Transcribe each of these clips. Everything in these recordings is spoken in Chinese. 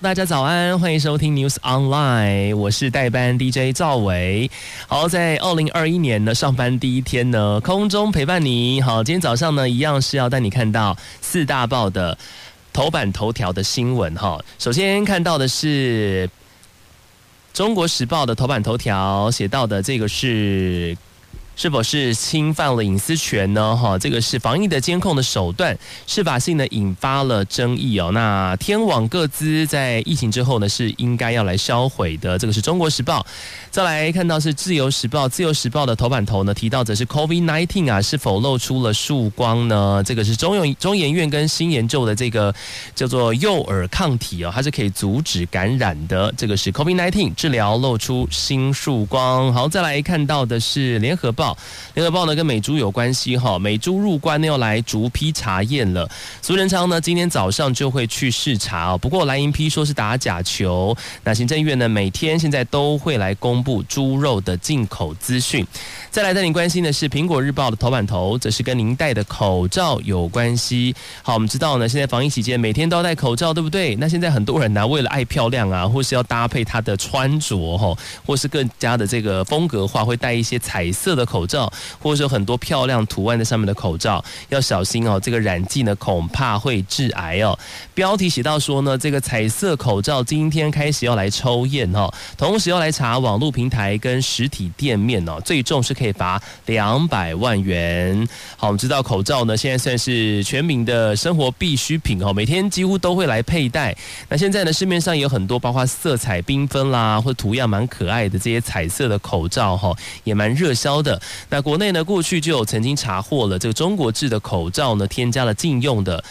大家早安，欢迎收听 News Online，我是代班 DJ 赵伟。好，在二零二一年的上班第一天呢，空中陪伴你。好，今天早上呢，一样是要带你看到四大报的头版头条的新闻。哈，首先看到的是《中国时报》的头版头条，写到的这个是。是否是侵犯了隐私权呢？哈，这个是防疫的监控的手段，是法性呢引发了争议哦。那天网各资在疫情之后呢，是应该要来销毁的。这个是中国时报。再来看到是自由时报，自由时报的头版头呢提到的是 COVID-19 啊，是否露出了曙光呢？这个是中永中研院跟新研究的这个叫做诱饵抗体哦，它是可以阻止感染的。这个是 COVID-19 治疗露出新曙光。好，再来看到的是联合报。联合报呢跟美猪有关系哈，美猪入关呢要来逐批查验了。苏仁昌呢今天早上就会去视察哦，不过蓝营批说是打假球。那行政院呢每天现在都会来公布猪肉的进口资讯。再来带您关心的是苹果日报的头版头，则是跟您戴的口罩有关系。好，我们知道呢现在防疫期间每天都要戴口罩，对不对？那现在很多人呢为了爱漂亮啊，或是要搭配他的穿着哈，或是更加的这个风格化，会戴一些彩色的口。口罩，或者说很多漂亮图案在上面的口罩，要小心哦。这个染剂呢，恐怕会致癌哦。标题写到说呢，这个彩色口罩今天开始要来抽验哦，同时要来查网络平台跟实体店面哦，最重是可以罚两百万元。好，我们知道口罩呢，现在算是全民的生活必需品哦，每天几乎都会来佩戴。那现在呢，市面上也有很多，包括色彩缤纷啦，或图样蛮可爱的这些彩色的口罩哈，也蛮热销的。那国内呢，过去就有曾经查获了这个中国制的口罩呢，添加了禁用的。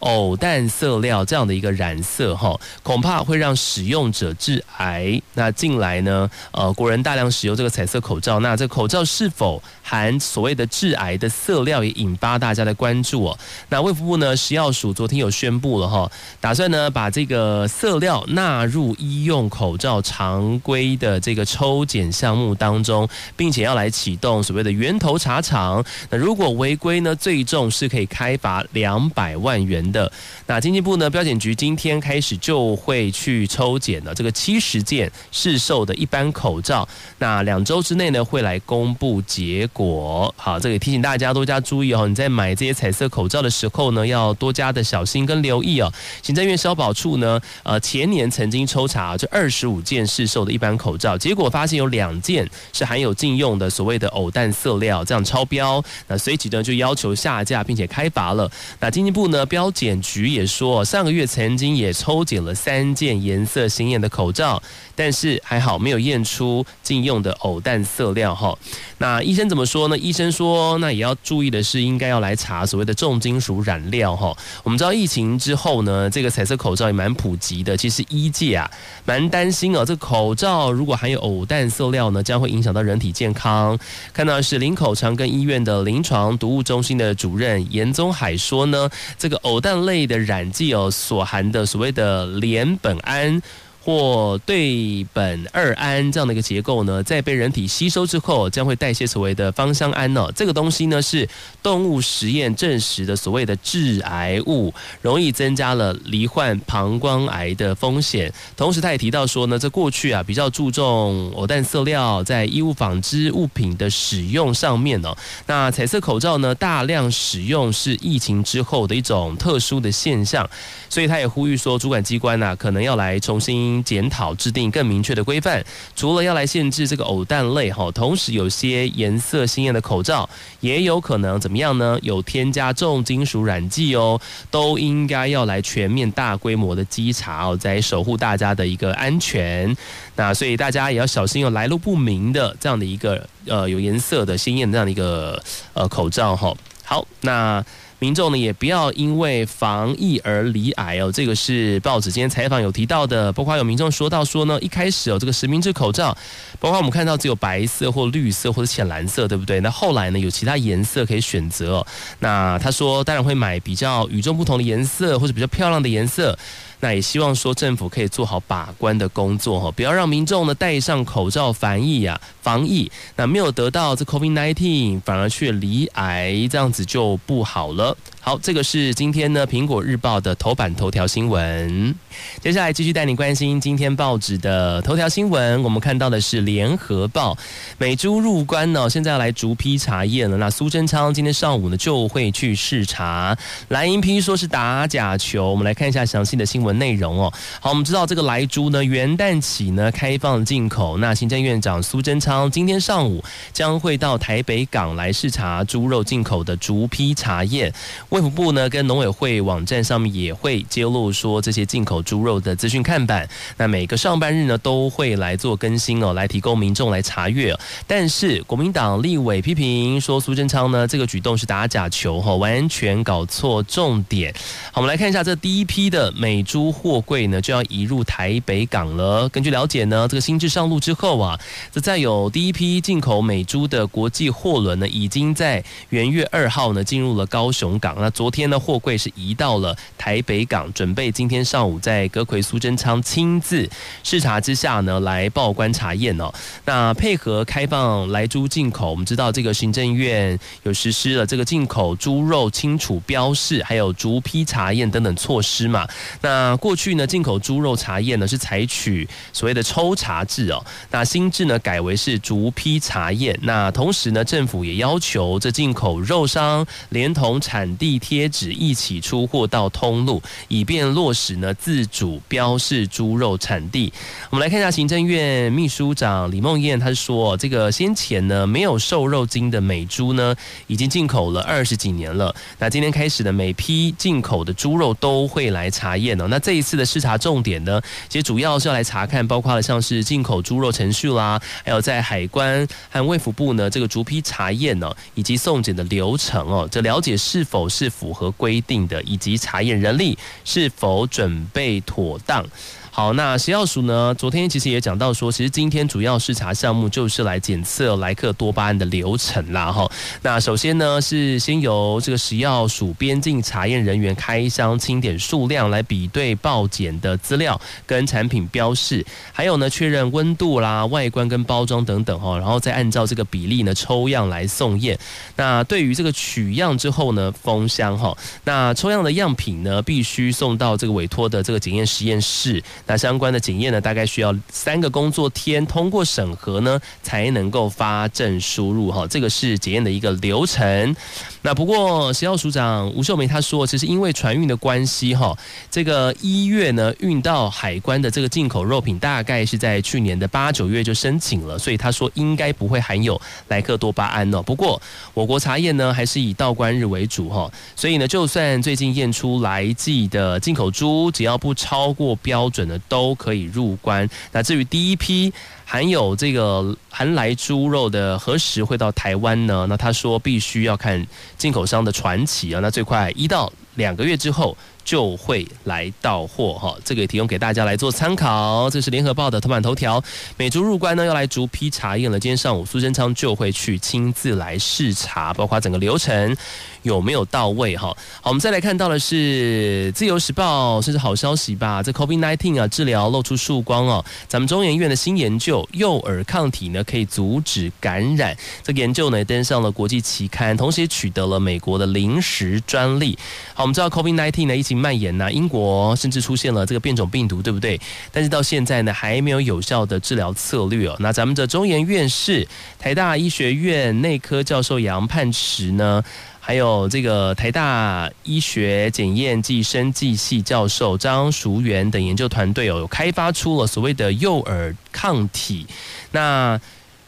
偶氮色料这样的一个染色哈，恐怕会让使用者致癌。那近来呢，呃，国人大量使用这个彩色口罩，那这口罩是否含所谓的致癌的色料，也引发大家的关注哦。那卫福部呢，食药署昨天有宣布了哈，打算呢把这个色料纳入医用口罩常规的这个抽检项目当中，并且要来启动所谓的源头查厂。那如果违规呢，最重是可以开罚两百万元的。那经济部呢，标检局今天开始就会去抽检了这个七十件市售的一般口罩，那两周之内呢会来公布结果。好，这个提醒大家多加注意哦，你在买这些彩色口罩的时候呢，要多加的小心跟留意哦。行政院消保处呢，呃，前年曾经抽查这二十五件市售的一般口罩，结果发现有两件是含有禁用的所谓的偶氮色料，这样超标，那随即呢就要求下架，并且开罚了。那经济部呢标检局也说，上个月曾经也抽检了三件颜色鲜艳的口罩，但是还好没有验出禁用的偶氮色料哈。那医生怎么说呢？医生说，那也要注意的是，应该要来查所谓的重金属染料哈。我们知道疫情之后呢，这个彩色口罩也蛮普及的。其实医界啊，蛮担心哦，这口罩如果含有偶氮色料呢，将会影响到人体健康。看到是林口长庚医院的临床毒物中心的主任严宗海说呢，这个偶氮类的染剂哦，所含的所谓的联苯胺。或对苯二胺这样的一个结构呢，在被人体吸收之后，将会代谢所谓的芳香胺呢。这个东西呢是动物实验证实的所谓的致癌物，容易增加了罹患膀胱癌的风险。同时，他也提到说呢，这过去啊比较注重偶氮色料在衣物纺织物品的使用上面哦。那彩色口罩呢大量使用是疫情之后的一种特殊的现象，所以他也呼吁说，主管机关啊可能要来重新。检讨制定更明确的规范，除了要来限制这个偶氮类哈，同时有些颜色鲜艳的口罩也有可能怎么样呢？有添加重金属染剂哦，都应该要来全面大规模的稽查哦，在守护大家的一个安全。那所以大家也要小心有来路不明的这样的一个呃有颜色的鲜艳的这样的一个呃口罩哈。好，那。民众呢也不要因为防疫而离癌哦。这个是报纸今天采访有提到的，包括有民众说到说呢，一开始哦这个实名制口罩，包括我们看到只有白色或绿色或者浅蓝色，对不对？那后来呢有其他颜色可以选择。那他说当然会买比较与众不同的颜色或者比较漂亮的颜色。那也希望说政府可以做好把关的工作哈，不要让民众呢戴上口罩防疫呀，防疫那没有得到这 COVID-19 反而却离癌，这样子就不好了。好，这个是今天呢苹果日报的头版头条新闻。接下来继续带你关心今天报纸的头条新闻。我们看到的是联合报，美猪入关呢，现在要来逐批查验了。那苏贞昌今天上午呢就会去视察，蓝银批说是打假球。我们来看一下详细的新闻。内容哦，好，我们知道这个莱猪呢，元旦起呢开放进口。那行政院长苏贞昌今天上午将会到台北港来视察猪肉进口的逐批查验。卫福部呢跟农委会网站上面也会揭露说这些进口猪肉的资讯看板。那每个上班日呢都会来做更新哦，来提供民众来查阅。但是国民党立委批评说苏贞昌呢这个举动是打假球哈，完全搞错重点。好，我们来看一下这第一批的美猪。猪货柜呢就要移入台北港了。根据了解呢，这个新制上路之后啊，这再有第一批进口美猪的国际货轮呢，已经在元月二号呢进入了高雄港。那昨天呢，货柜是移到了台北港，准备今天上午在阁揆苏贞昌亲自视察之下呢，来报关查验哦。那配合开放来猪进口，我们知道这个行政院有实施了这个进口猪肉清楚标示，还有逐批查验等等措施嘛。那过去呢，进口猪肉查验呢是采取所谓的抽查制哦。那新制呢改为是逐批查验。那同时呢，政府也要求这进口肉商连同产地贴纸一起出货到通路，以便落实呢自主标示猪肉产地。我们来看一下行政院秘书长李梦燕，他说这个先前呢没有瘦肉精的美猪呢，已经进口了二十几年了。那今天开始的每批进口的猪肉都会来查验哦。那这一次的视察重点呢，其实主要是要来查看，包括了像是进口猪肉程序啦，还有在海关和卫福部呢这个逐批查验呢，以及送检的流程哦，这了解是否是是符合规定的，以及查验人力是否准备妥当。好，那食药署呢？昨天其实也讲到说，其实今天主要视察项目就是来检测莱克多巴胺的流程啦。哈，那首先呢是先由这个食药署边境查验人员开箱清点数量，来比对报检的资料跟产品标示，还有呢确认温度啦、外观跟包装等等哈，然后再按照这个比例呢抽样来送验。那对于这个取样之后呢封箱哈，那抽样的样品呢必须送到这个委托的这个检验实验室。那相关的检验呢，大概需要三个工作天通过审核呢，才能够发证输入哈。这个是检验的一个流程。那不过食药署长吴秀梅她说，其实因为船运的关系哈，这个一月呢运到海关的这个进口肉品，大概是在去年的八九月就申请了，所以她说应该不会含有莱克多巴胺哦。不过我国查验呢，还是以到关日为主哈，所以呢，就算最近验出来剂的进口猪，只要不超过标准的。都可以入关。那至于第一批含有这个含来猪肉的何时会到台湾呢？那他说必须要看进口商的传奇啊。那最快一到两个月之后。就会来到货哈，这个也提供给大家来做参考。这是联合报的头版头条，美猪入关呢要来逐批查验了。今天上午苏贞昌就会去亲自来视察，包括整个流程有没有到位哈。好，我们再来看到的是自由时报，这是好消息吧？这 COVID-19 啊治疗露出曙光哦。咱们中研院的新研究，幼儿抗体呢可以阻止感染。这研究呢登上了国际期刊，同时也取得了美国的临时专利。好，我们知道 COVID-19 呢疫情蔓延呐，英国甚至出现了这个变种病毒，对不对？但是到现在呢，还没有有效的治疗策略哦。那咱们的中研院士、台大医学院内科教授杨盼池呢，还有这个台大医学检验暨生技系教授张淑媛等研究团队哦，有开发出了所谓的幼儿抗体。那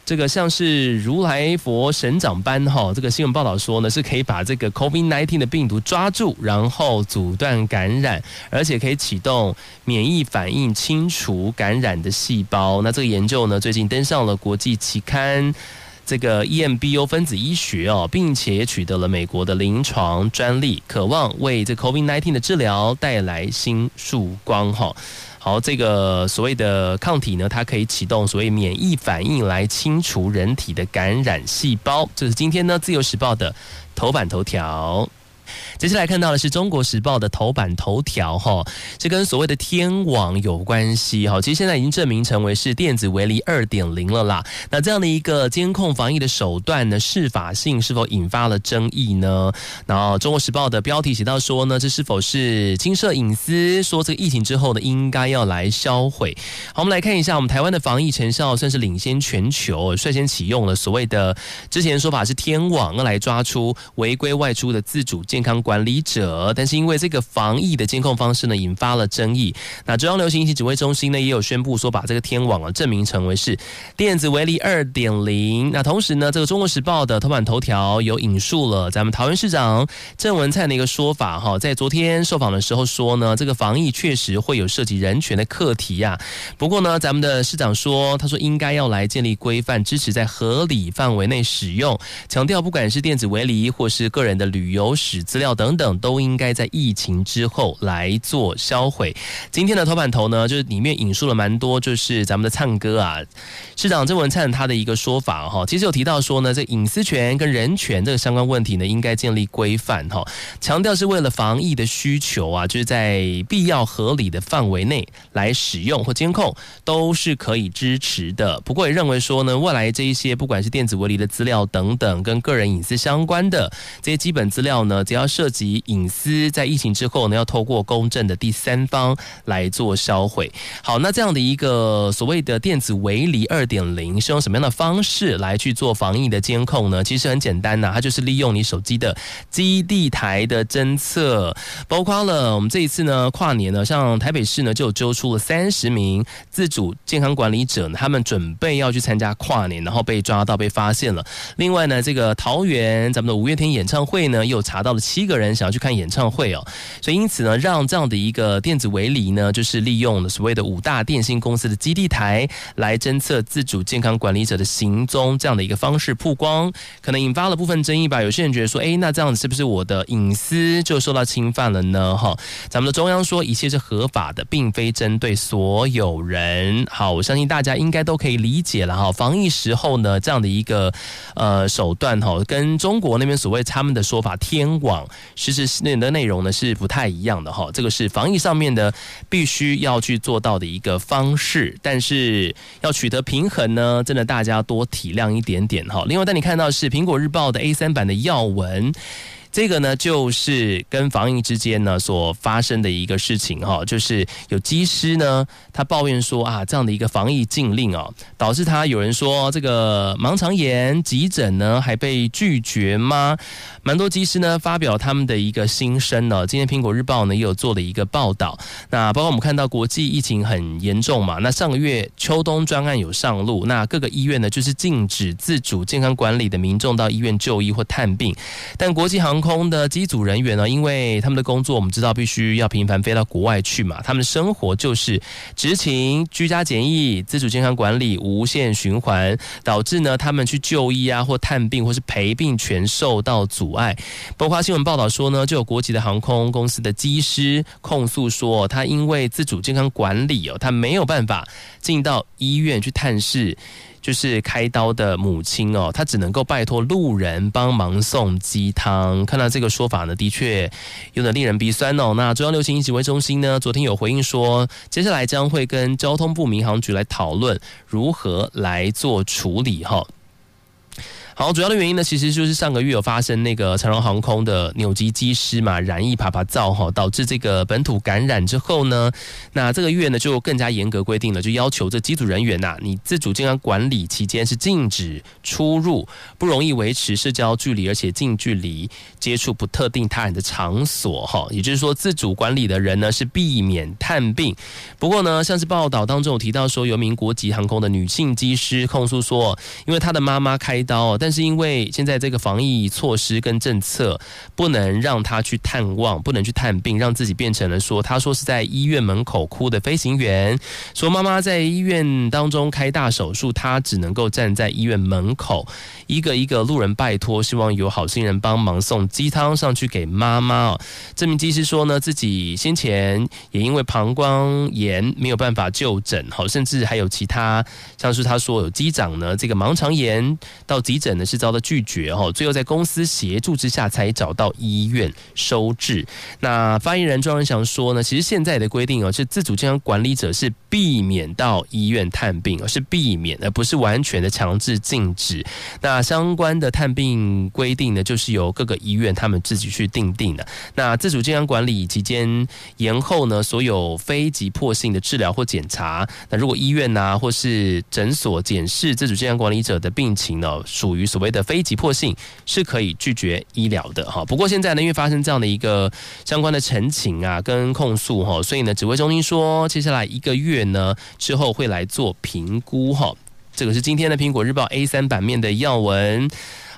这个像是如来佛神掌般哈，这个新闻报道说呢，是可以把这个 COVID-19 的病毒抓住，然后阻断感染，而且可以启动免疫反应，清除感染的细胞。那这个研究呢，最近登上了国际期刊。这个 EMBO 分子医学哦，并且取得了美国的临床专利，渴望为这 COVID-19 的治疗带来新曙光哈。好，这个所谓的抗体呢，它可以启动所谓免疫反应来清除人体的感染细胞。这是今天呢《自由时报》的头版头条。接下来看到的是《中国时报》的头版头条，哈，这跟所谓的天网有关系，哈，其实现在已经证明成为是电子围篱二点零了啦。那这样的一个监控防疫的手段呢，适法性是否引发了争议呢？然后《中国时报》的标题写到说呢，这是否是侵涉隐私？说这个疫情之后呢，应该要来销毁。好，我们来看一下，我们台湾的防疫成效算是领先全球，率先启用了所谓的之前说法是天网，来抓出违规外出的自主健康管理者，但是因为这个防疫的监控方式呢，引发了争议。那中央流行疫情指挥中心呢，也有宣布说，把这个天网啊，证明成为是电子围篱二点零。那同时呢，这个中国时报的头版头条有引述了咱们桃园市长郑文灿的一个说法哈，在昨天受访的时候说呢，这个防疫确实会有涉及人权的课题呀。不过呢，咱们的市长说，他说应该要来建立规范，支持在合理范围内使用，强调不管是电子围篱或是个人的旅游史资料等等，都应该在疫情之后来做销毁。今天的头版头呢，就是里面引述了蛮多，就是咱们的灿哥啊，市长郑文灿他的一个说法哈，其实有提到说呢，这隐私权跟人权这个相关问题呢，应该建立规范哈，强调是为了防疫的需求啊，就是在必要合理的范围内来使用或监控，都是可以支持的。不过也认为说呢，未来这一些不管是电子围篱的资料等等，跟个人隐私相关的这些基本资料呢，只要涉及隐私，在疫情之后呢，要透过公正的第三方来做销毁。好，那这样的一个所谓的电子围篱二点零，是用什么样的方式来去做防疫的监控呢？其实很简单呐，它就是利用你手机的基地台的侦测，包括了我们这一次呢跨年呢，像台北市呢就揪出了三十名自主健康管理者，他们准备要去参加跨年，然后被抓到被发现了。另外呢，这个桃园咱们的五月天演唱会呢，又查到了七个人想要去看演唱会哦，所以因此呢，让这样的一个电子围篱呢，就是利用了所谓的五大电信公司的基地台来侦测自主健康管理者的行踪，这样的一个方式曝光，可能引发了部分争议吧。有些人觉得说，诶，那这样子是不是我的隐私就受到侵犯了呢？哈，咱们的中央说一切是合法的，并非针对所有人。好，我相信大家应该都可以理解了哈。防疫时候呢，这样的一个呃手段哈，跟中国那边所谓他们的说法天网，实质内的内容呢是不太一样的哈，这个是防疫上面的必须要去做到的一个方式，但是要取得平衡呢，真的大家多体谅一点点哈。另外，带你看到是苹果日报的 A 三版的要闻。这个呢，就是跟防疫之间呢所发生的一个事情哈，就是有机师呢，他抱怨说啊，这样的一个防疫禁令啊，导致他有人说这个盲肠炎急诊呢还被拒绝吗？蛮多机师呢发表他们的一个心声呢。今天苹果日报呢也有做了一个报道，那包括我们看到国际疫情很严重嘛，那上个月秋冬专案有上路，那各个医院呢就是禁止自主健康管理的民众到医院就医或探病，但国际航空的机组人员呢，因为他们的工作，我们知道必须要频繁飞到国外去嘛，他们的生活就是执勤、居家检疫、自主健康管理无限循环，导致呢他们去就医啊或探病或是陪病全受到阻碍。包括新闻报道说呢，就有国籍的航空公司的机师控诉说，他因为自主健康管理哦，他没有办法进到医院去探视。就是开刀的母亲哦，她只能够拜托路人帮忙送鸡汤。看到这个说法呢，的确有点令人鼻酸哦。那中央流行疫情指挥中心呢，昨天有回应说，接下来将会跟交通部民航局来讨论如何来做处理哈。好，主要的原因呢，其实就是上个月有发生那个长荣航空的纽机机师嘛，染疫趴趴造哈，导致这个本土感染之后呢，那这个月呢就更加严格规定了，就要求这机组人员呐，你自主健康管理期间是禁止出入，不容易维持社交距离，而且近距离接触不特定他人的场所哈，也就是说自主管理的人呢是避免探病。不过呢，像是报道当中有提到说，有名国籍航空的女性机师控诉说，因为她的妈妈开刀。但是因为现在这个防疫措施跟政策，不能让他去探望，不能去探病，让自己变成了说，他说是在医院门口哭的飞行员，说妈妈在医院当中开大手术，他只能够站在医院门口，一个一个路人拜托，希望有好心人帮忙送鸡汤上去给妈妈。这名技师说呢，自己先前也因为膀胱炎没有办法就诊，好，甚至还有其他，像是他说有机长呢，这个盲肠炎到急诊呢是遭到拒绝哈，最后在公司协助之下才找到医院收治。那发言人庄文祥说呢，其实现在的规定哦，是自主健康管理者是避免到医院探病，而是避免，而不是完全的强制禁止。那相关的探病规定呢，就是由各个医院他们自己去定定的。那自主健康管理期间延后呢，所有非急迫性的治疗或检查，那如果医院呐、或是诊所检视自主健康管理者的病情呢，属于所谓的非急迫性，是可以拒绝医疗的哈。不过现在呢，因为发生这样的一个相关的陈情啊跟控诉哈，所以呢，指挥中心说，接下来一个月呢之后会来做评估哈。这个是今天的苹果日报 A 三版面的要闻。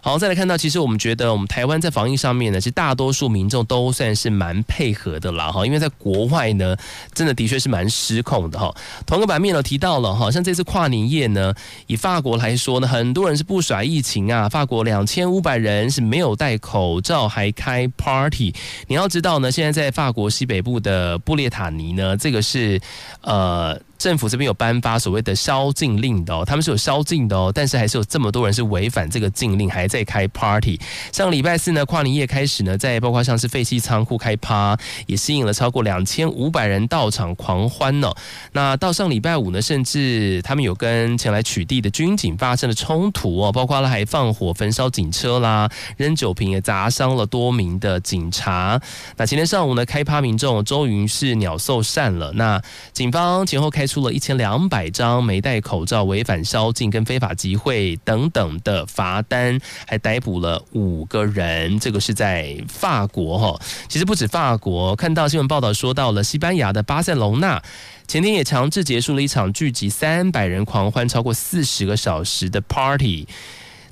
好，再来看到，其实我们觉得我们台湾在防疫上面呢，其实大多数民众都算是蛮配合的啦，哈，因为在国外呢，真的的确是蛮失控的哈。同个版面呢提到了哈，像这次跨年夜呢，以法国来说呢，很多人是不甩疫情啊，法国两千五百人是没有戴口罩还开 party。你要知道呢，现在在法国西北部的布列塔尼呢，这个是呃。政府这边有颁发所谓的宵禁令的哦，他们是有宵禁的哦，但是还是有这么多人是违反这个禁令，还在开 party。上礼拜四呢，跨年夜开始呢，在包括像是废弃仓库开趴，也吸引了超过两千五百人到场狂欢呢。那到上礼拜五呢，甚至他们有跟前来取缔的军警发生了冲突哦，包括了还放火焚烧警车啦，扔酒瓶也砸伤了多名的警察。那今天上午呢，开趴民众终于是鸟兽散了。那警方前后开。开出了一千两百张没戴口罩、违反宵禁跟非法集会等等的罚单，还逮捕了五个人。这个是在法国哈，其实不止法国，看到新闻报道说到了西班牙的巴塞隆纳，前天也强制结束了一场聚集三百人狂欢超过四十个小时的 party。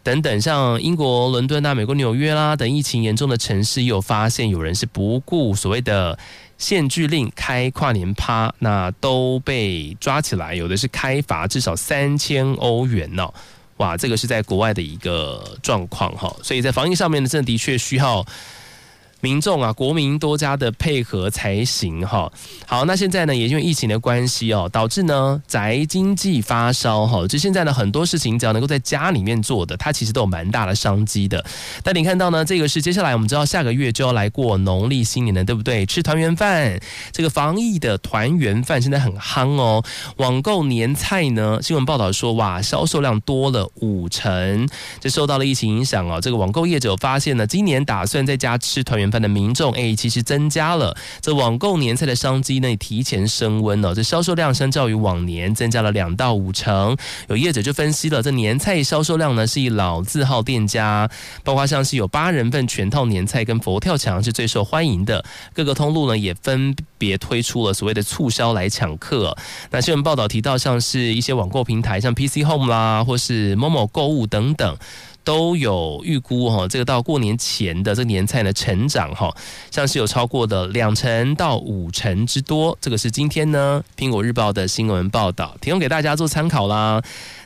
等等，像英国伦敦啊、美国纽约啦等疫情严重的城市，也有发现有人是不顾所谓的。限聚令开跨年趴，那都被抓起来，有的是开罚至少三千欧元呢、哇，这个是在国外的一个状况哈，所以在防疫上面呢，真的的确需要。民众啊，国民多加的配合才行哈。好，那现在呢，也因为疫情的关系哦，导致呢宅经济发烧哈。就现在呢，很多事情只要能够在家里面做的，它其实都有蛮大的商机的。但你看到呢，这个是接下来我们知道下个月就要来过农历新年了，对不对？吃团圆饭，这个防疫的团圆饭现在很夯哦。网购年菜呢，新闻报道说哇，销售量多了五成，这受到了疫情影响哦。这个网购业者发现呢，今年打算在家吃团圆饭的民众哎，其实增加了这网购年菜的商机呢，提前升温了。这销售量相较于往年增加了两到五成。有业者就分析了，这年菜销售量呢是以老字号店家，包括像是有八人份全套年菜跟佛跳墙是最受欢迎的。各个通路呢也分别推出了所谓的促销来抢客。那新闻报道提到，像是一些网购平台，像 PC Home 啦，或是 Momo 购物等等。都有预估哈，这个到过年前的这个年菜呢成长哈，像是有超过的两成到五成之多。这个是今天呢苹果日报的新闻报道，提供给大家做参考啦。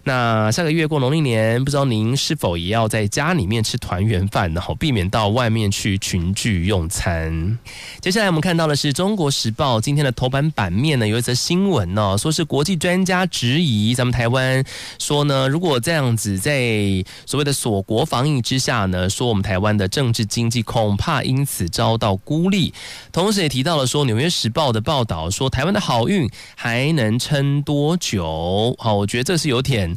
那下个月过农历年，不知道您是否也要在家里面吃团圆饭呢？好，避免到外面去群聚用餐。接下来我们看到的是《中国时报》今天的头版版面呢，有一则新闻呢，说是国际专家质疑咱们台湾，说呢，如果这样子在所谓的锁国防疫之下呢，说我们台湾的政治经济恐怕因此遭到孤立。同时也提到了说，《纽约时报》的报道说，台湾的好运还能撑多久？好，我觉得这是有点。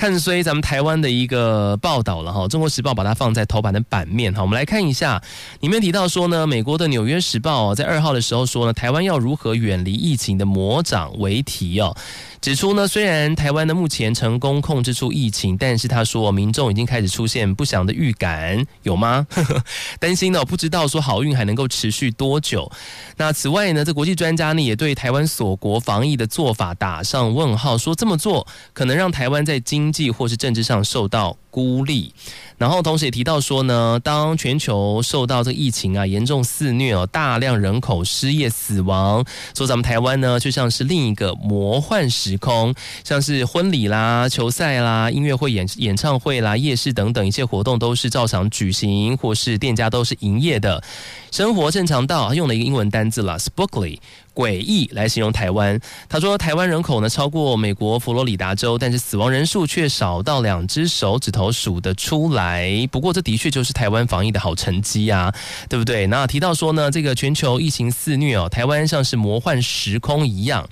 看衰咱们台湾的一个报道了哈，《中国时报》把它放在头版的版面哈，我们来看一下，里面提到说呢，美国的《纽约时报》在二号的时候说呢，台湾要如何远离疫情的魔掌为题哦。指出呢，虽然台湾呢目前成功控制住疫情，但是他说民众已经开始出现不祥的预感，有吗？担心呢，不知道说好运还能够持续多久。那此外呢，这国际专家呢也对台湾锁国防疫的做法打上问号，说这么做可能让台湾在今经济或是政治上受到孤立。然后同时也提到说呢，当全球受到这个疫情啊严重肆虐哦，大量人口失业死亡，说咱们台湾呢就像是另一个魔幻时空，像是婚礼啦、球赛啦、音乐会演演唱会啦、夜市等等一些活动都是照常举行，或是店家都是营业的，生活正常到用了一个英文单字啦，spookly。诡异来形容台湾。他说，台湾人口呢超过美国佛罗里达州，但是死亡人数却少到两只手指头数得出来。不过，这的确就是台湾防疫的好成绩啊，对不对？那提到说呢，这个全球疫情肆虐哦，台湾像是魔幻时空一样。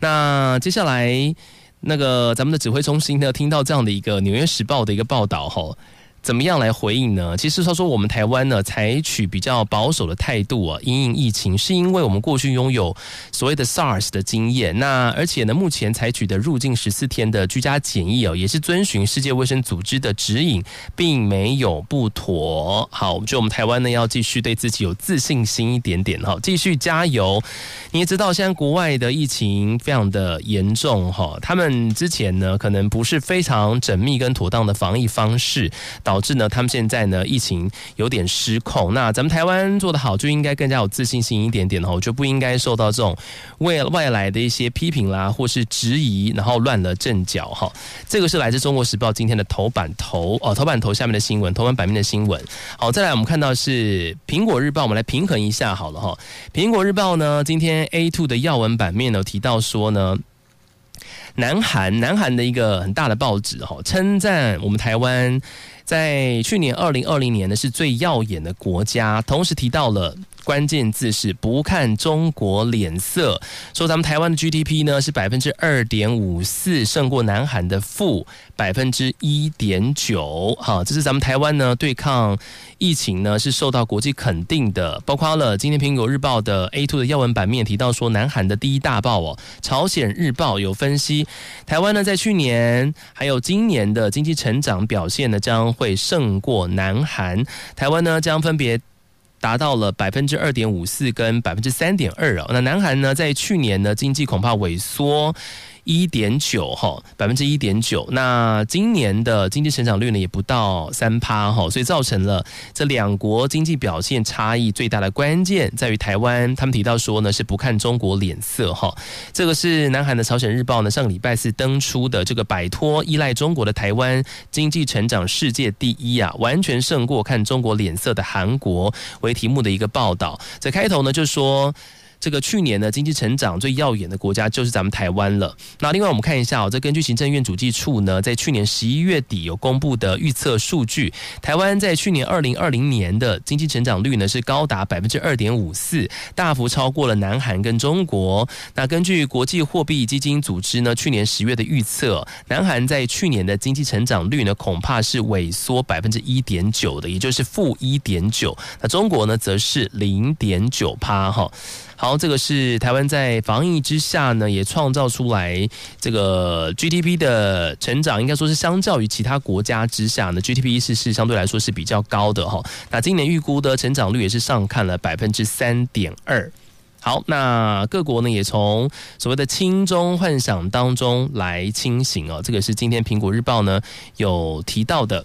那接下来，那个咱们的指挥中心呢，听到这样的一个《纽约时报》的一个报道后。怎么样来回应呢？其实他说，我们台湾呢采取比较保守的态度啊，因应疫情，是因为我们过去拥有所谓的 SARS 的经验。那而且呢，目前采取的入境十四天的居家检疫哦，也是遵循世界卫生组织的指引，并没有不妥。好，我觉得我们台湾呢要继续对自己有自信心一点点哈，继续加油。你也知道，现在国外的疫情非常的严重哈，他们之前呢可能不是非常缜密跟妥当的防疫方式导。导致呢，他们现在呢，疫情有点失控。那咱们台湾做得好，就应该更加有自信心一点点哈，就不应该受到这种外外来的一些批评啦，或是质疑，然后乱了阵脚哈。这个是来自《中国时报》今天的头版头哦，头版头下面的新闻，头版版面的新闻。好，再来我们看到是《苹果日报》，我们来平衡一下好了哈。《苹果日报》呢，今天 A two 的要闻版面呢提到说呢。南韩，南韩的一个很大的报纸哈，称赞我们台湾在去年二零二零年呢是最耀眼的国家，同时提到了。关键字是不看中国脸色，说咱们台湾的 GDP 呢是百分之二点五四，胜过南韩的负百分之一点九。好，这是咱们台湾呢对抗疫情呢是受到国际肯定的，包括了今天苹果日报的 A two 的要闻版面提到说，南韩的第一大报哦，朝鲜日报有分析，台湾呢在去年还有今年的经济成长表现呢将会胜过南韩，台湾呢将分别。达到了百分之二点五四跟百分之三点二啊，那南韩呢，在去年呢，经济恐怕萎缩。一点九哈，百分之一点九。那今年的经济成长率呢，也不到三趴哈，所以造成了这两国经济表现差异最大的关键在于台湾。他们提到说呢，是不看中国脸色哈。这个是南韩的朝鲜日报呢，上个礼拜四登出的这个摆脱依赖中国的台湾经济成长世界第一啊，完全胜过看中国脸色的韩国为题目的一个报道。在开头呢，就说。这个去年呢，经济成长最耀眼的国家就是咱们台湾了。那另外我们看一下哦，这根据行政院主计处呢，在去年十一月底有公布的预测数据，台湾在去年二零二零年的经济成长率呢是高达百分之二点五四，大幅超过了南韩跟中国。那根据国际货币基金组织呢，去年十月的预测，南韩在去年的经济成长率呢恐怕是萎缩百分之一点九的，也就是负一点九。那中国呢则是零点九趴哈。好，这个是台湾在防疫之下呢，也创造出来这个 GDP 的成长，应该说是相较于其他国家之下呢，GDP 是是相对来说是比较高的哈。那今年预估的成长率也是上看了百分之三点二。好，那各国呢也从所谓的轻中幻想当中来清醒哦，这个是今天苹果日报呢有提到的。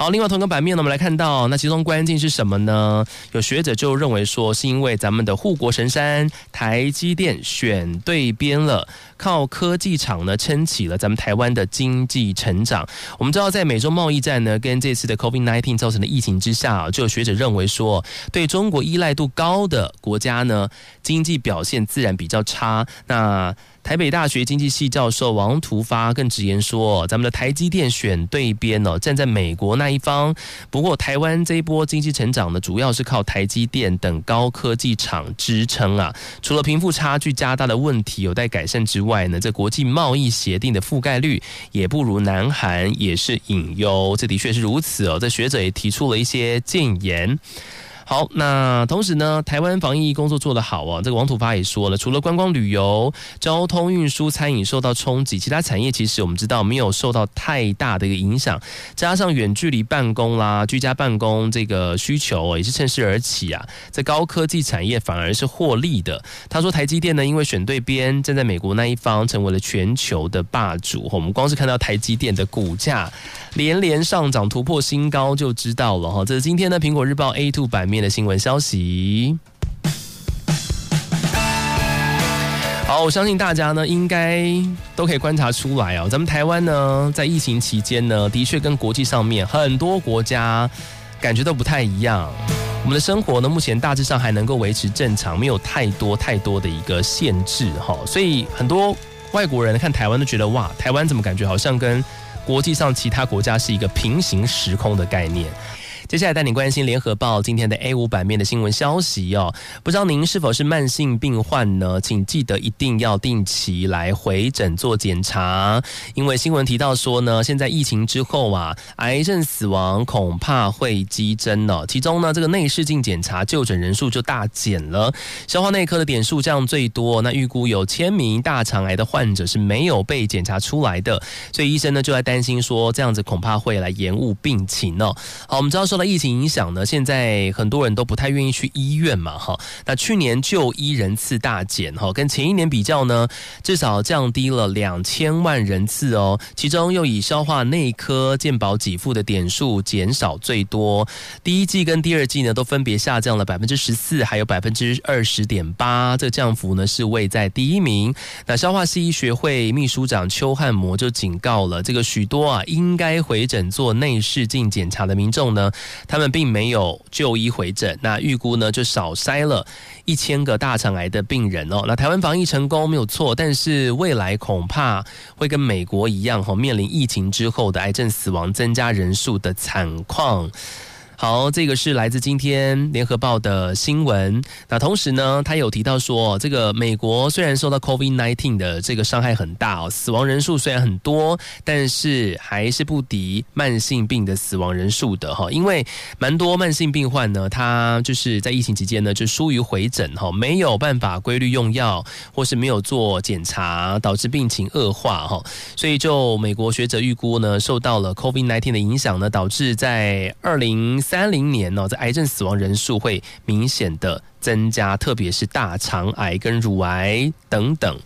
好，另外同个版面呢，我们来看到，那其中关键是什么呢？有学者就认为说，是因为咱们的护国神山台积电选对边了，靠科技厂呢撑起了咱们台湾的经济成长。我们知道，在美中贸易战呢跟这次的 COVID-19 造成的疫情之下，就有学者认为说，对中国依赖度高的国家呢，经济表现自然比较差。那台北大学经济系教授王图发更直言说：“咱们的台积电选对边哦，站在美国那一方。不过，台湾这一波经济成长呢，主要是靠台积电等高科技厂支撑啊。除了贫富差距加大的问题有待改善之外呢，这国际贸易协定的覆盖率也不如南韩，也是隐忧。这的确是如此哦。这学者也提出了一些建言。”好，那同时呢，台湾防疫工作做得好啊。这个王土发也说了，除了观光旅游、交通运输、餐饮受到冲击，其他产业其实我们知道没有受到太大的一个影响。加上远距离办公啦、居家办公这个需求也是趁势而起啊。在高科技产业反而是获利的。他说，台积电呢，因为选对边，站在美国那一方，成为了全球的霸主。我们光是看到台积电的股价连连上涨，突破新高，就知道了哈。这是今天的苹果日报 A2 版面的新闻消息。好，我相信大家呢，应该都可以观察出来哦。咱们台湾呢，在疫情期间呢，的确跟国际上面很多国家感觉都不太一样。我们的生活呢，目前大致上还能够维持正常，没有太多太多的一个限制哈。所以很多外国人看台湾都觉得哇，台湾怎么感觉好像跟国际上其他国家是一个平行时空的概念。接下来带你关心联合报今天的 A 五版面的新闻消息哦，不知道您是否是慢性病患呢？请记得一定要定期来回诊做检查，因为新闻提到说呢，现在疫情之后啊，癌症死亡恐怕会激增哦。其中呢，这个内视镜检查就诊人数就大减了，消化内科的点数降最多，那预估有千名大肠癌的患者是没有被检查出来的，所以医生呢就在担心说，这样子恐怕会来延误病情哦。好，我们知道说。疫情影响呢，现在很多人都不太愿意去医院嘛，哈。那去年就医人次大减，哈，跟前一年比较呢，至少降低了两千万人次哦。其中又以消化内科健保给付的点数减少最多，第一季跟第二季呢都分别下降了百分之十四，还有百分之二十点八，这个降幅呢是位在第一名。那消化系医学会秘书长邱汉模就警告了，这个许多啊应该回诊做内视镜检查的民众呢。他们并没有就医回诊，那预估呢就少筛了一千个大肠癌的病人哦。那台湾防疫成功没有错，但是未来恐怕会跟美国一样哈，面临疫情之后的癌症死亡增加人数的惨况。好，这个是来自今天联合报的新闻。那同时呢，他有提到说，这个美国虽然受到 COVID-19 的这个伤害很大哦，死亡人数虽然很多，但是还是不敌慢性病的死亡人数的哈。因为蛮多慢性病患呢，他就是在疫情期间呢，就疏于回诊哈，没有办法规律用药，或是没有做检查，导致病情恶化哈。所以就美国学者预估呢，受到了 COVID-19 的影响呢，导致在二零三零年呢，在癌症死亡人数会明显的增加，特别是大肠癌跟乳癌等等。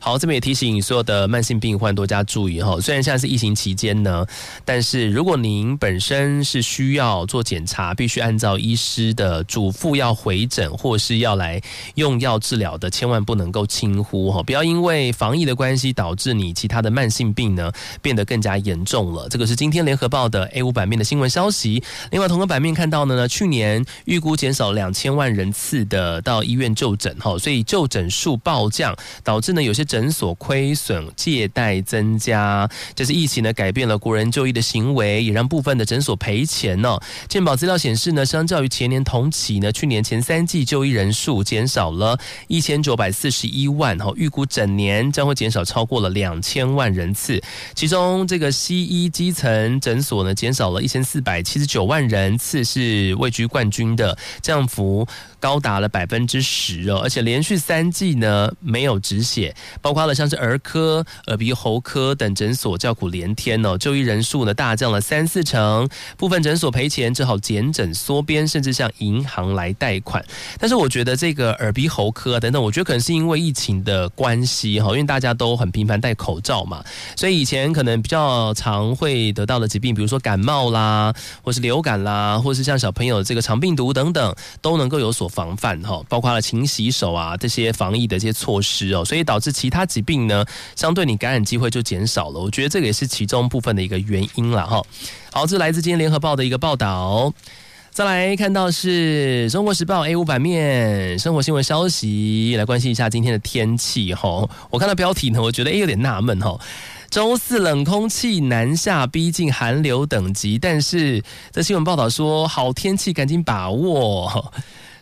好，这边也提醒所有的慢性病患多加注意哈。虽然现在是疫情期间呢，但是如果您本身是需要做检查，必须按照医师的嘱咐要回诊或是要来用药治疗的，千万不能够轻忽哈。不要因为防疫的关系导致你其他的慢性病呢变得更加严重了。这个是今天联合报的 A 五版面的新闻消息。另外，同个版面看到呢，去年预估减少两千万人次的到医院就诊哈，所以就诊数暴降，导致呢有些。诊所亏损、借贷增加，这是疫情呢改变了国人就医的行为，也让部分的诊所赔钱呢。健保资料显示呢，相较于前年同期呢，去年前三季就医人数减少了一千九百四十一万，哈，预估整年将会减少超过了两千万人次。其中这个西医基层诊所呢，减少了一千四百七十九万人次，是位居冠军的，降幅高达了百分之十哦，而且连续三季呢没有止血。包括了像是儿科、耳鼻喉科等诊所叫苦连天哦，就医人数呢大降了三四成，部分诊所赔钱，只好减诊缩编，甚至向银行来贷款。但是我觉得这个耳鼻喉科等等，我觉得可能是因为疫情的关系哈，因为大家都很频繁戴口罩嘛，所以以前可能比较常会得到的疾病，比如说感冒啦，或是流感啦，或是像小朋友这个肠病毒等等，都能够有所防范哈。包括了勤洗手啊这些防疫的这些措施哦，所以导致其他疾病呢，相对你感染机会就减少了。我觉得这个也是其中部分的一个原因了哈。好，这来自今天联合报的一个报道。再来看到是中国时报 A 五版面生活新闻消息，来关心一下今天的天气哈。我看到标题呢，我觉得诶有点纳闷哈。周四冷空气南下，逼近寒流等级，但是这新闻报道说好天气赶紧把握。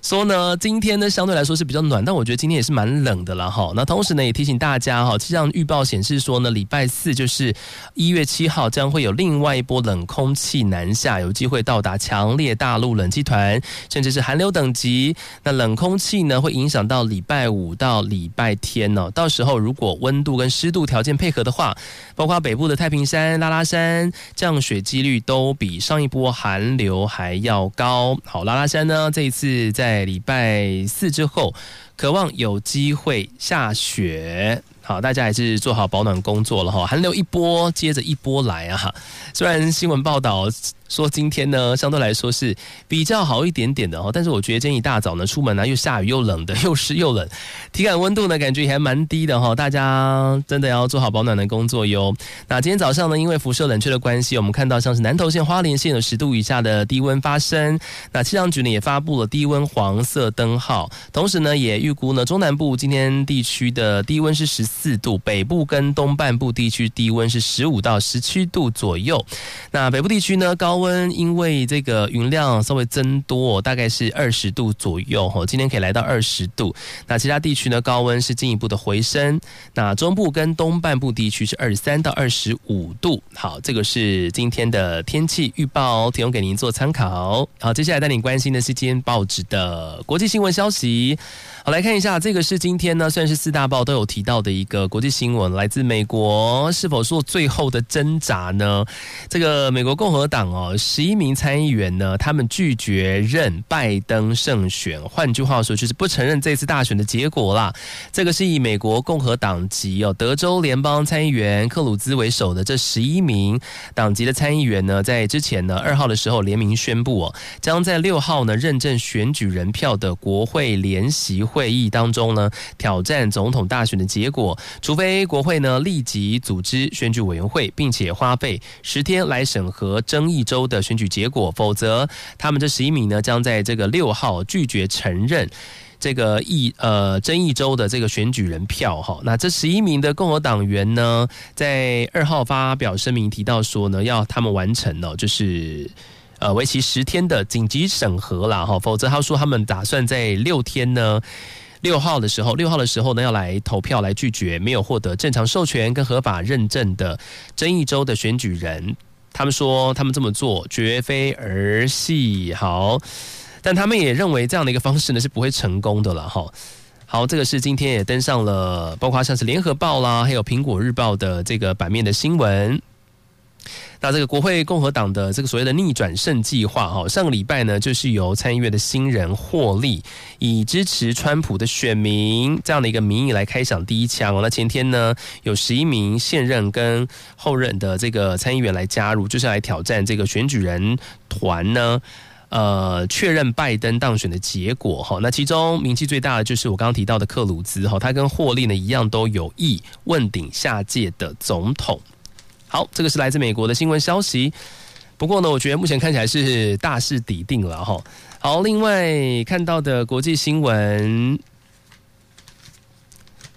说呢，今天呢相对来说是比较暖，但我觉得今天也是蛮冷的了哈。那同时呢也提醒大家哈，气象预报显示说呢，礼拜四就是一月七号将会有另外一波冷空气南下，有机会到达强烈大陆冷气团，甚至是寒流等级。那冷空气呢会影响到礼拜五到礼拜天呢，到时候如果温度跟湿度条件配合的话，包括北部的太平山、拉拉山降雪几率都比上一波寒流还要高。好，拉拉山呢这一次在在礼拜四之后，渴望有机会下雪。好，大家还是做好保暖工作了哈。寒流一波接着一波来啊！虽然新闻报道。说今天呢，相对来说是比较好一点点的哦，但是我觉得今天一大早呢，出门呢又下雨又冷的，又湿又冷，体感温度呢感觉也还蛮低的哈，大家真的要做好保暖的工作哟。那今天早上呢，因为辐射冷却的关系，我们看到像是南投县、花莲县有十度以下的低温发生，那气象局呢也发布了低温黄色灯号，同时呢也预估呢中南部今天地区的低温是十四度，北部跟东半部地区低温是十五到十七度左右。那北部地区呢高温因为这个云量稍微增多，大概是二十度左右哈，今天可以来到二十度。那其他地区呢，高温是进一步的回升。那中部跟东半部地区是二十三到二十五度。好，这个是今天的天气预报，提供给您做参考。好，接下来带领关心的是今天报纸的国际新闻消息。好，来看一下，这个是今天呢，算是四大报都有提到的一个国际新闻，来自美国，是否做最后的挣扎呢？这个美国共和党哦，十一名参议员呢，他们拒绝认拜登胜选，换句话说，就是不承认这次大选的结果啦。这个是以美国共和党籍哦，德州联邦参议员克鲁兹为首的这十一名党籍的参议员呢，在之前呢二号的时候联名宣布哦，将在六号呢认证选举人票的国会联席会议当中呢，挑战总统大选的结果，除非国会呢立即组织选举委员会，并且花费十天来审核争议州的选举结果，否则他们这十一名呢将在这个六号拒绝承认这个议呃争议州的这个选举人票哈。那这十一名的共和党员呢，在二号发表声明提到说呢，要他们完成呢就是。呃，为期十天的紧急审核啦，哈，否则他说他们打算在六天呢，六号的时候，六号的时候呢，要来投票来拒绝没有获得正常授权跟合法认证的争议州的选举人。他们说他们这么做绝非儿戏，好，但他们也认为这样的一个方式呢是不会成功的了，哈。好，这个是今天也登上了，包括像是联合报啦，还有苹果日报的这个版面的新闻。那这个国会共和党的这个所谓的逆转胜计划，哈，上个礼拜呢，就是由参议院的新人霍利以支持川普的选民这样的一个名义来开响第一枪。那前天呢，有十一名现任跟后任的这个参议员来加入，就是来挑战这个选举人团呢，呃，确认拜登当选的结果。哈，那其中名气最大的就是我刚刚提到的克鲁兹，哈，他跟霍利呢一样，都有意问鼎下届的总统。好，这个是来自美国的新闻消息。不过呢，我觉得目前看起来是大势已定了哈。好，另外看到的国际新闻，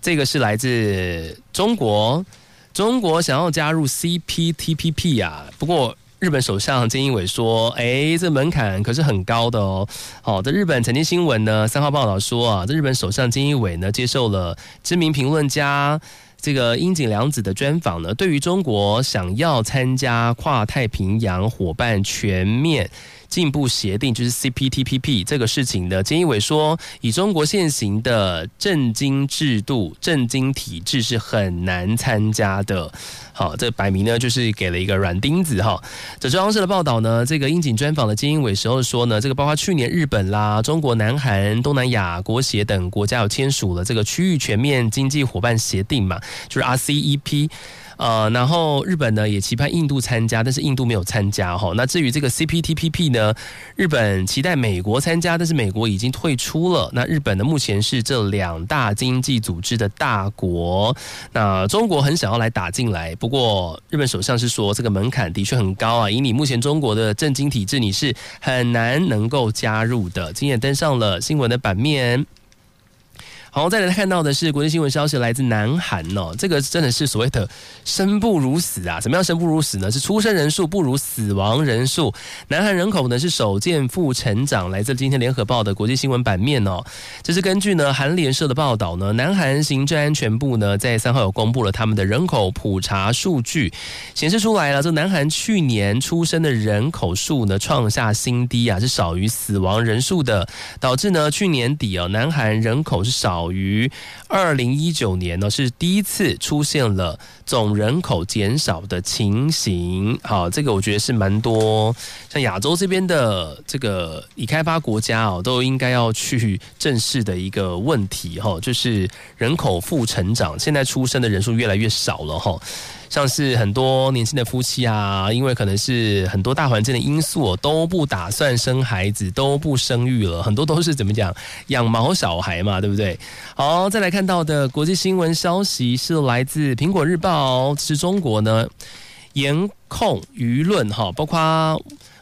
这个是来自中国，中国想要加入 CPTPP 啊。不过日本首相菅义伟说，哎，这门槛可是很高的哦。好，这日本财经新闻呢，三号报道说啊，这日本首相菅义伟呢，接受了知名评论家。这个樱井良子的专访呢，对于中国想要参加跨太平洋伙伴全面进步协定，就是 CPTPP 这个事情呢，菅义伟说，以中国现行的政经制度、政经体制是很难参加的。好，这摆明呢就是给了一个软钉子哈。这中央社的报道呢，这个樱井专访的菅义伟时候说呢，这个包括去年日本啦、中国、南韩、东南亚国协等国家有签署了这个区域全面经济伙伴协定嘛，就是 RCEP。呃，然后日本呢也期盼印度参加，但是印度没有参加哈。那至于这个 CPTPP 呢，日本期待美国参加，但是美国已经退出了。那日本呢目前是这两大经济组织的大国，那中国很想要来打进来，不过日本首相是说这个门槛的确很高啊，以你目前中国的政经体制，你是很难能够加入的。今天登上了新闻的版面。好，再来看到的是国际新闻消息，来自南韩哦，这个真的是所谓的生不如死啊！怎么样生不如死呢？是出生人数不如死亡人数。南韩人口呢是首见负成长，来自今天联合报的国际新闻版面哦。这是根据呢韩联社的报道呢，南韩行政安全部呢在三号有公布了他们的人口普查数据，显示出来了，这南韩去年出生的人口数呢创下新低啊，是少于死亡人数的，导致呢去年底啊南韩人口是少。于二零一九年呢，是第一次出现了总人口减少的情形。好，这个我觉得是蛮多，像亚洲这边的这个已开发国家哦，都应该要去正视的一个问题哈，就是人口负成长，现在出生的人数越来越少了哈。像是很多年轻的夫妻啊，因为可能是很多大环境的因素，都不打算生孩子，都不生育了，很多都是怎么讲养毛小孩嘛，对不对？好，再来看到的国际新闻消息是来自苹果日报，是中国呢严控舆论哈，包括。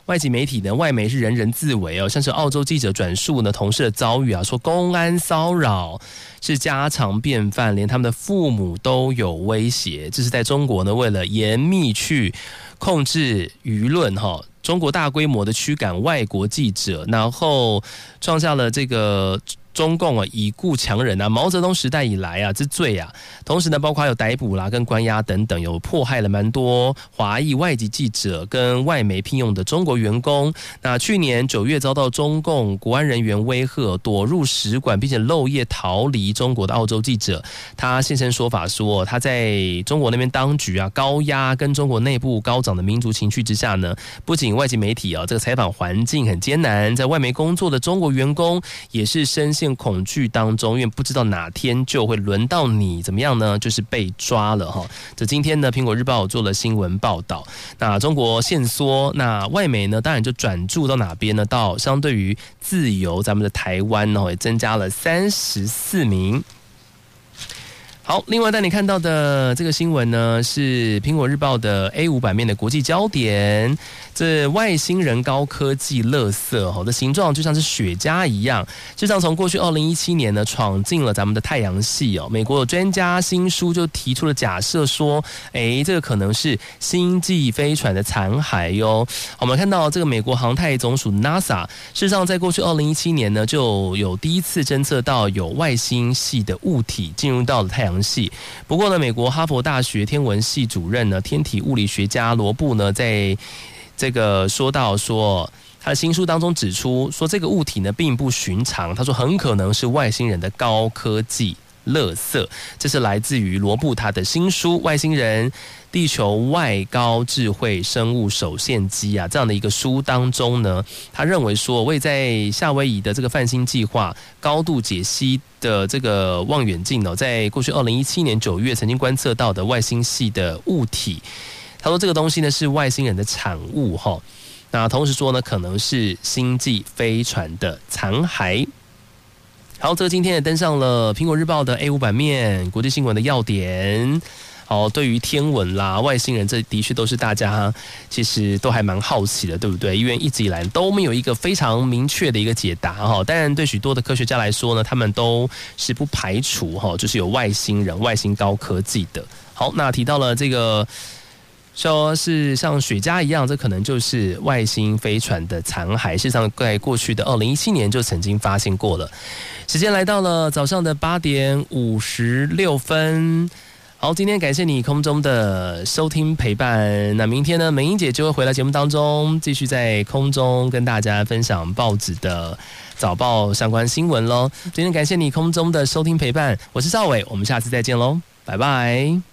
外籍媒体呢，外媒是人人自危哦，像是澳洲记者转述呢同事的遭遇啊，说公安骚扰是家常便饭，连他们的父母都有威胁。这是在中国呢，为了严密去控制舆论哈，中国大规模的驱赶外国记者，然后创下了这个。中共啊，以故强人啊，毛泽东时代以来啊之最啊，同时呢，包括还有逮捕啦、跟关押等等，有迫害了蛮多华裔外籍记者跟外媒聘用的中国员工。那去年九月遭到中共国安人员威吓，躲入使馆并且漏夜逃离中国的澳洲记者，他现身说法说，他在中国那边当局啊高压跟中国内部高涨的民族情绪之下呢，不仅外籍媒体啊这个采访环境很艰难，在外媒工作的中国员工也是深陷恐惧当中，因为不知道哪天就会轮到你怎么样呢？就是被抓了哈。这今天呢，苹果日报做了新闻报道。那中国限缩，那外媒呢，当然就转注到哪边呢？到相对于自由，咱们的台湾呢，也增加了三十四名。好，另外带你看到的这个新闻呢，是苹果日报的 A 五版面的国际焦点。这外星人高科技垃圾哦的形状就像是雪茄一样，就像从过去二零一七年呢闯进了咱们的太阳系哦。美国有专家新书就提出了假设说，诶，这个可能是星际飞船的残骸哟。我们看到这个美国航太总署 NASA，事实上在过去二零一七年呢就有第一次侦测到有外星系的物体进入到了太阳详细。不过呢，美国哈佛大学天文系主任呢天体物理学家罗布呢在。这个说到说，他的新书当中指出说，这个物体呢并不寻常。他说很可能是外星人的高科技垃圾。这是来自于罗布他的新书《外星人：地球外高智慧生物手线机》啊这样的一个书当中呢，他认为说，为在夏威夷的这个泛星计划高度解析的这个望远镜呢，在过去二零一七年九月曾经观测到的外星系的物体。他说：“这个东西呢是外星人的产物哈，那同时说呢可能是星际飞船的残骸。好，这个今天也登上了苹果日报的 A 五版面，国际新闻的要点。好，对于天文啦、外星人，这的确都是大家其实都还蛮好奇的，对不对？因为一直以来都没有一个非常明确的一个解答哈。当然，对许多的科学家来说呢，他们都是不排除哈，就是有外星人、外星高科技的。好，那提到了这个。”说是像雪茄一样，这可能就是外星飞船的残骸。事实上，在过去的二零一七年就曾经发现过了。时间来到了早上的八点五十六分。好，今天感谢你空中的收听陪伴。那明天呢，美英姐就会回到节目当中，继续在空中跟大家分享报纸的早报相关新闻喽。今天感谢你空中的收听陪伴，我是赵伟，我们下次再见喽，拜拜。